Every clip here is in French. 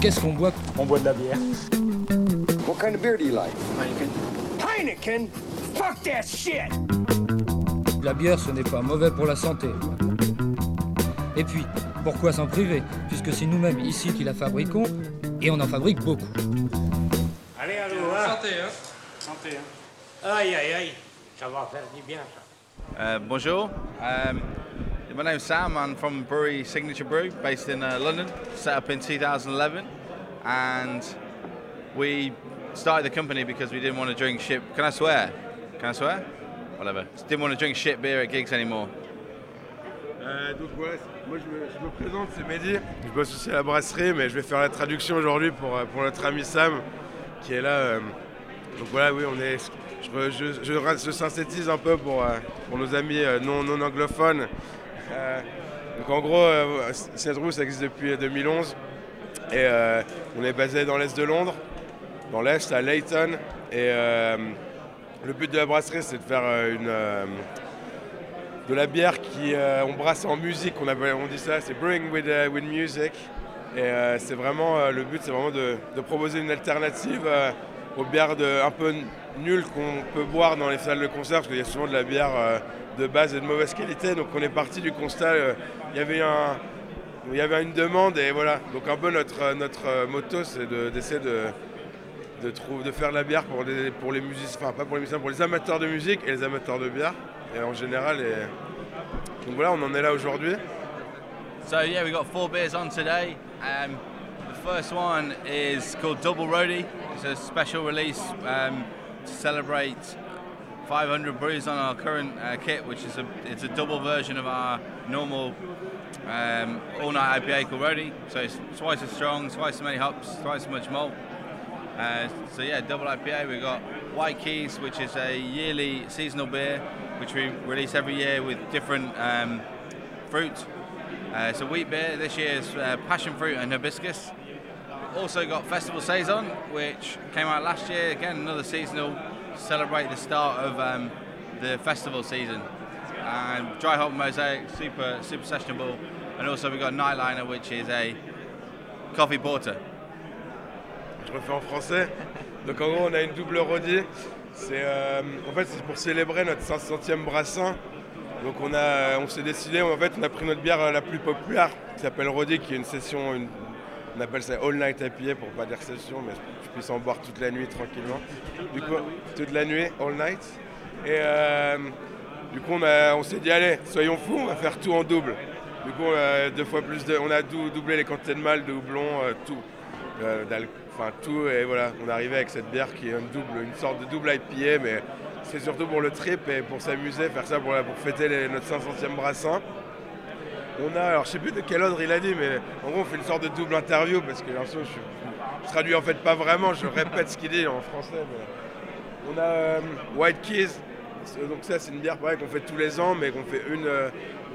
Qu'est-ce qu'on boit? On boit de la bière. What kind of beer do you like? Heineken? Fuck that shit! La bière, ce n'est pas mauvais pour la santé. Et puis, pourquoi s'en priver? Puisque c'est nous-mêmes ici qui la fabriquons, et on en fabrique beaucoup. Allez, allô, hein. Santé, hein Santé, hein. Aïe, aïe, aïe. Ça va faire du bien ça. Uh, bonjour. Um, my name's Sam. I'm from Brewery Signature Brew, based in uh, London, set up in 2011, and we started the company because we didn't want to drink shit. Can I swear? Can I swear? Whatever. Didn't want to drink shit beer at gigs anymore. Euh, donc ouais, moi je me, je me présente, c'est Mehdi. Je bosse aussi à la brasserie, mais je vais faire la traduction aujourd'hui pour, euh, pour notre ami Sam qui est là. euh. donc voilà, oui, on est. Je, je- je- je synthétise un peu pour, euh, pour nos amis non, non anglophones. Euh, donc en gros, euh, Cedrou, ça existe depuis 2011 et euh, on est basé dans l'est de Londres, dans l'est à Leyton. Et euh, le but de la brasserie, c'est de faire euh, euh, de la bière qui euh, on brasse en musique, on, appelle- dit ça, c'est brewing with, euh, with music. Et euh, c'est vraiment euh, le but, c'est vraiment de, proposer une alternative euh, aux bières de, un peu nulles qu'on peut boire dans les salles de concert, parce qu'il y a souvent de la bière euh, de base et de mauvaise qualité. Donc on est parti du constat, euh, il y avait un, il y avait une demande et voilà. Donc un peu notre, euh, notre euh, motto, c'est de- d'essayer de, de, trou- de faire de la bière pour, des- pour les musiciens, enfin pas pour les musiciens, pour les amateurs de musique et les amateurs de bière. Et en général, et... donc voilà, on en est là aujourd'hui. So yeah, we got four beers on today. Um, the first one is called Double Roadie. It's a special release um, to celebrate 500 brews on our current uh, kit, which is a it's a double version of our normal um, all-night IPA called Roadie. So it's twice as strong, twice as many hops, twice as much malt. Uh, so yeah, double IPA. We've got White Keys, which is a yearly seasonal beer, which we release every year with different um, fruit. Uh, it's a wheat beer. This year is uh, passion fruit and hibiscus. Also got Festival Saison, which came out last year. Again, another seasonal celebrate the start of um, the festival season. And dry hop mosaic, super super sessionable. And also we got Nightliner, which is a coffee porter. Je refais en français. Donc en gros, on a une double rodie. C'est euh, en fait c'est pour célébrer notre 500e brassin. Donc on a, on s'est décidé, en fait, on a pris notre bière euh, la plus populaire qui s'appelle Rodie, qui est une session, on appelle ça All Night IPA pour pas dire session, mais je puisse en boire toute la nuit tranquillement. Du coup, toute la nuit, All Night. Et euh, du coup, on, s'est dit, allez, soyons fous, on va faire tout en double. Du coup, a deux fois plus de, on a dou- doublé les quantités de malt, de houblon, euh, tout. Euh, Enfin tout et voilà, on arrivé avec cette bière qui est une double, une sorte de double IPA, mais c'est surtout pour le trip et pour s'amuser, faire ça pour, fêter notre 500e brassin. On a, alors je sais plus de quel ordre il a dit, mais en gros on fait une sorte de double interview parce que l'inso, je, je traduis en fait pas vraiment, je répète ce qu'il dit en français. On a euh, White Keys, donc ça c'est une bière pareil qu'on fait tous les ans, mais qu'on fait une, euh,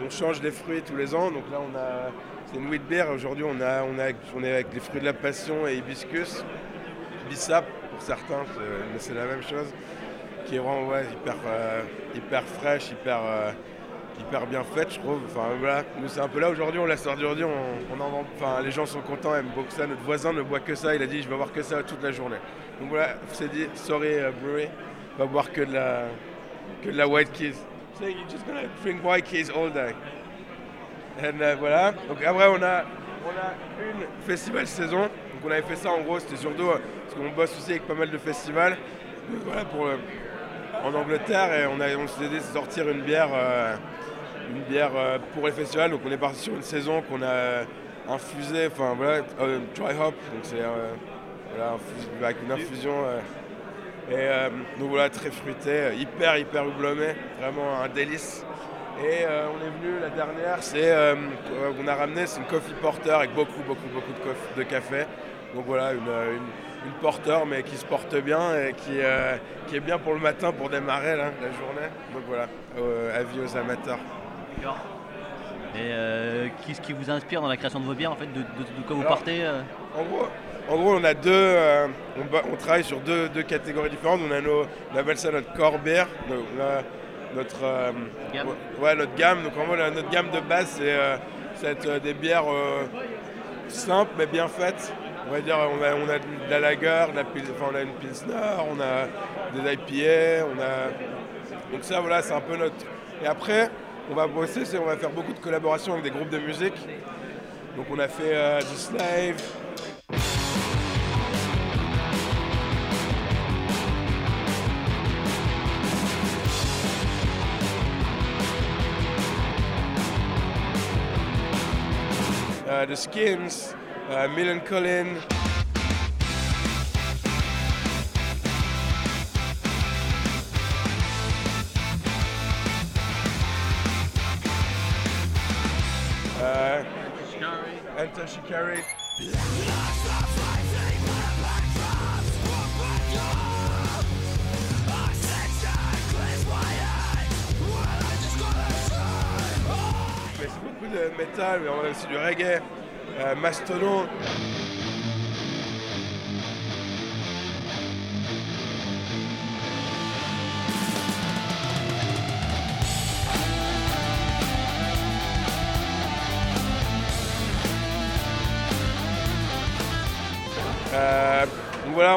on change les fruits tous les ans. Donc là on a, c'est une wheat beer. Aujourd'hui on a, on est avec les fruits de la passion et hibiscus, bissap pour certains, mais c'est la même chose, qui vraiment ouais, hyper, euh, hyper fraîche, hyper, hyper bien faite, je trouve. Enfin voilà, nous c'est un peu là aujourd'hui, on l'a sorti aujourd'hui, on, en vend- enfin les gens sont contents, aiment beaucoup ça. Notre voisin ne boit que ça, il a dit je vais boire que ça toute la journée. Donc voilà, c'est dit, sorry uh, brewery, on va boire que de la, que de la white keys. So you're just gonna white keys all day. Euh, voilà. Donc après on a, on a une festival saison. Donc on avait fait ça en gros, c'était surtout euh, parce qu'on bosse aussi avec pas mal de festivals. Donc voilà pour le- en Angleterre et on, a, on s'est dit de sortir une bière, euh, une bière euh, pour les festivals. Donc on est parti sur une saison qu'on a infusée, enfin voilà, euh, dry hop. Donc c'est euh, avec une infusion. et donc voilà, très fruité, hyper hyper houblonné, vraiment un délice. Et on est venu la dernière, c'est qu'on a ramené, c'est une coffee porter avec beaucoup, beaucoup, beaucoup de, café. Donc voilà, une, une, porter mais qui se porte bien et qui, qui est bien pour le matin pour démarrer la journée. Donc voilà, euh, avis aux amateurs. Et euh, qu'est-ce qui vous inspire dans la création de vos bières en fait De, de- de quoi vous Alors, partez euh En gros, en gros, on a deux, euh, on, travaille sur deux, deux catégories différentes. On a nos, on appelle ça notre core beer, no- on a notre Gamme. ouais, notre gamme. Donc en gros, notre gamme de base, c'est des bières simples mais bien faites. On va dire, on a, on a de la lager, de la pil- enfin, on a une pilsner, on a des IPA, on a donc ça, voilà, c'est un peu notre. Et après, on va bosser, c'est on va faire beaucoup de collaborations avec des groupes de musique. Donc on a fait euh, The Slave. Euh, The Skins, euh, Millen Collin. Enter Shikari. C'est beaucoup de métal, mais on a aussi du reggae, euh, Mastodon.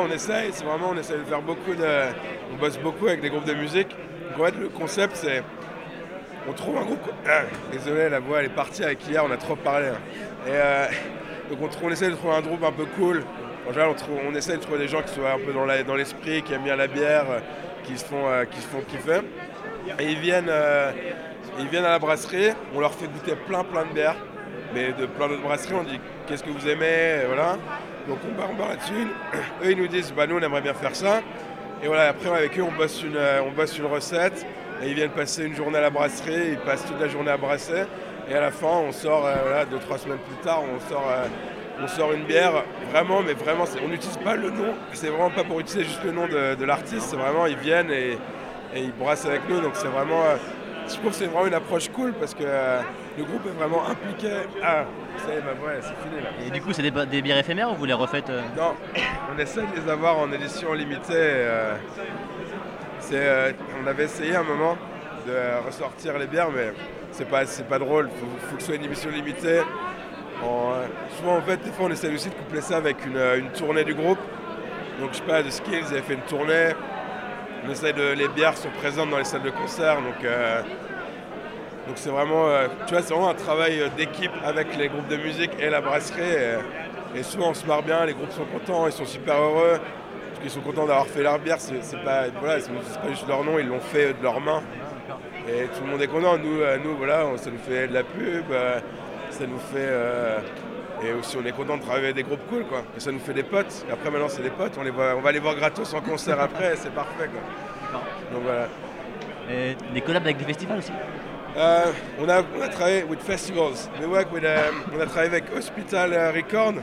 On essaye, c'est vraiment, on essaie de faire beaucoup de. On bosse beaucoup avec des groupes de musique. En fait, le concept, c'est. On trouve un groupe. Ah, désolé, la voix elle est partie avec hier, on a trop parlé. hein. Euh, donc on, trou- on essaie de trouver un groupe un peu cool. En général, on, trouve- on essaie de trouver des gens qui soient un peu dans l'esprit, qui aiment bien la bière, euh, qui se font, euh, qui se font kiffer. Et ils viennent, ils viennent à la brasserie, on leur fait goûter plein plein de bières, mais de plein d'autres brasseries, on dit qu'est-ce que vous aimez, voilà. Donc on part, là-dessus. Eux ils nous disent bah nous on aimerait bien faire ça. Et voilà, après avec eux on bosse une, euh, on bosse une recette et ils viennent passer une journée à la brasserie, ils passent toute la journée à brasser. Et à la fin on sort, euh, voilà, deux, trois semaines plus tard, on sort, euh, on sort une bière, vraiment, mais vraiment, on n'utilise pas le nom, c'est vraiment pas pour utiliser juste le nom de, l'artiste, c'est vraiment, ils viennent et, ils brassent avec nous, donc c'est vraiment, je trouve que c'est vraiment une approche cool parce que euh, le groupe est vraiment impliqué. Ah, ça y est, ma voix, c'est fini là. Et du coup, c'est des, des bières éphémères ou vous les refaites euh Non, on essaie de les avoir en édition limitée. euh, c'est, euh, on avait essayé un moment de ressortir les bières, mais c'est pas, c'est pas drôle. Il faut, faut que ce soit une émission limitée. En, souvent, en fait, des fois, on essaie aussi de coupler ça avec une, une tournée du groupe. Donc, je sais pas, de Skills, ils avaient fait une tournée. De, les bières sont présentes dans les salles de concert. Donc, euh, donc c'est vraiment, euh, vraiment un travail euh, d'équipe avec les groupes de musique et la brasserie. Et, souvent on se marre bien, les groupes sont contents, ils sont super heureux. Parce sont contents d'avoir fait leur bière, c'est pas, voilà, pas juste leur nom, ils l'ont fait de leurs mains. Et tout le monde est content. Nous, nous voilà, on- ça nous fait de la pub, ça nous fait. euh, et aussi on est content de travailler avec des groupes cool quoi. Et ça nous fait des potes. Et après maintenant c'est des potes, on, les voit, on va les voir gratos en concert après, c'est parfait quoi. Donc voilà. Et des collabs avec des festivals aussi Euh, on, a, on a travaillé with festivals. We work with, euh, on a travaillé avec Hospital euh, Record.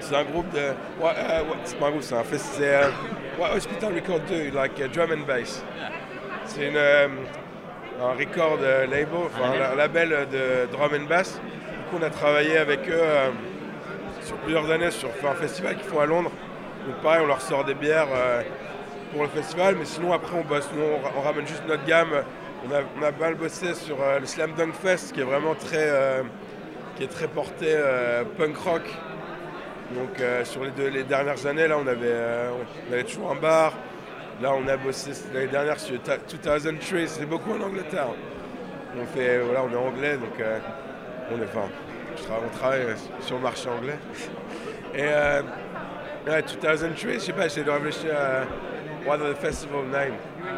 C'est un groupe de. Ouais, euh, ouais, c'est pas un groupe, c'est un festival. What Hospital Record do, like uh, drum and bass. C'est une, euh, un record euh, label, enfin, un label de drum and bass. Du coup, on a travaillé avec eux euh, sur plusieurs années sur un festival qu'ils font à Londres. Donc pareil, on leur sort des bières euh, pour le festival, mais sinon après on bosse, nous on, ra- on ramène juste notre gamme. On a, on a pas mal bossé sur le Slam Dunk Fest qui est vraiment très, qui est très porté punk rock. Donc euh, sur les, deux, les dernières années, là on avait, euh, on avait toujours un bar. Là on a bossé l'année dernière sur Ta- 2003, c'est beaucoup en Angleterre. On fait, voilà, on est anglais, donc euh, on est, enfin, on travaille euh, sur le marché anglais. Et euh, ouais, 2003, je sais pas, de réfléchir à what are the festival name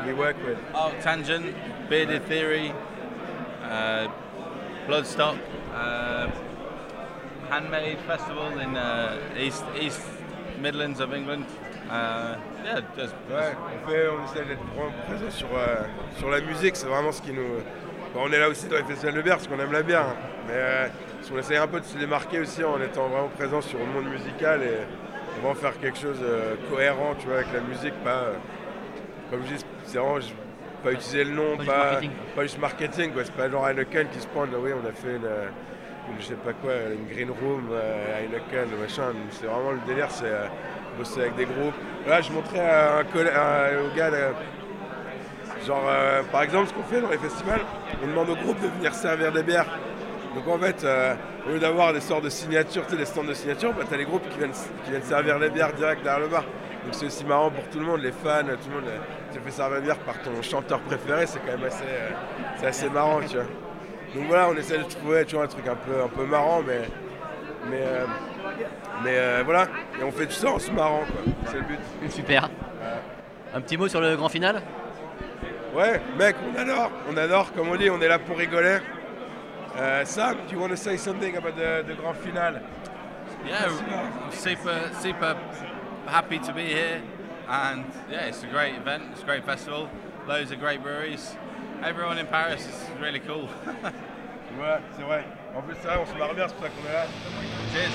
we work with. Oh, Tangent, Bearded Theory, uh, Bloodstock, uh, Handmade Festival in uh, East East Midlands of England. Uh, yeah, just, Ouais, on, fait, on essaie d'être vraiment présent sur, euh, sur la musique, c'est vraiment ce qui nous, Bah, on est là aussi dans les festivals de bière parce qu'on aime la bière. hein. Mais euh, on essaye un peu de se démarquer aussi en étant vraiment présent sur le monde musical et vraiment faire quelque chose de cohérent tu vois, avec la musique. Pas, euh, comme je dis, c'est vraiment je- pas utiliser le nom, Pas pas, juste marketing. pas juste marketing. quoi. C'est pas genre Heineken qui se prend, là, oui, on a fait une, une- je sais pas quoi, une green room, euh, Heineken, machin. C'est vraiment le délire, c'est euh, avec des groupes. Là, je montrais à un au gars, là, Genre, euh, par exemple, ce qu'on fait dans les festivals, on demande au groupe de venir servir des bières. Donc en fait, euh, au lieu d'avoir des sortes de signatures, tu sais, des stands de signatures, bah, tu as les groupes qui viennent, qui viennent servir les bières direct derrière le bar. Donc c'est aussi marrant pour tout le monde, les fans, tout le monde. euh, Tu te fais servir une bière par ton chanteur préféré, c'est quand même assez, euh, assez marrant, tu vois. Donc voilà, on essaie de trouver tu un truc un peu, un peu marrant, mais, mais, euh, mais euh, voilà. Et on fait tout ça en se marrant, quoi. C'est le but. Super. Un petit mot sur le grand final? Ouais, mec, on adore, on adore, comme on dit, on est là pour rigoler. Euh, Sam, do you want to say something about the, the grand final? Yeah, I'm super, super happy to be here, and yeah, it's a great event. It's a great festival. Loads of great breweries. Everyone in Paris is really cool. Ouais, c'est vrai. En plus, ça, on se marre bien, c'est pour ça qu'on est là. Cheers.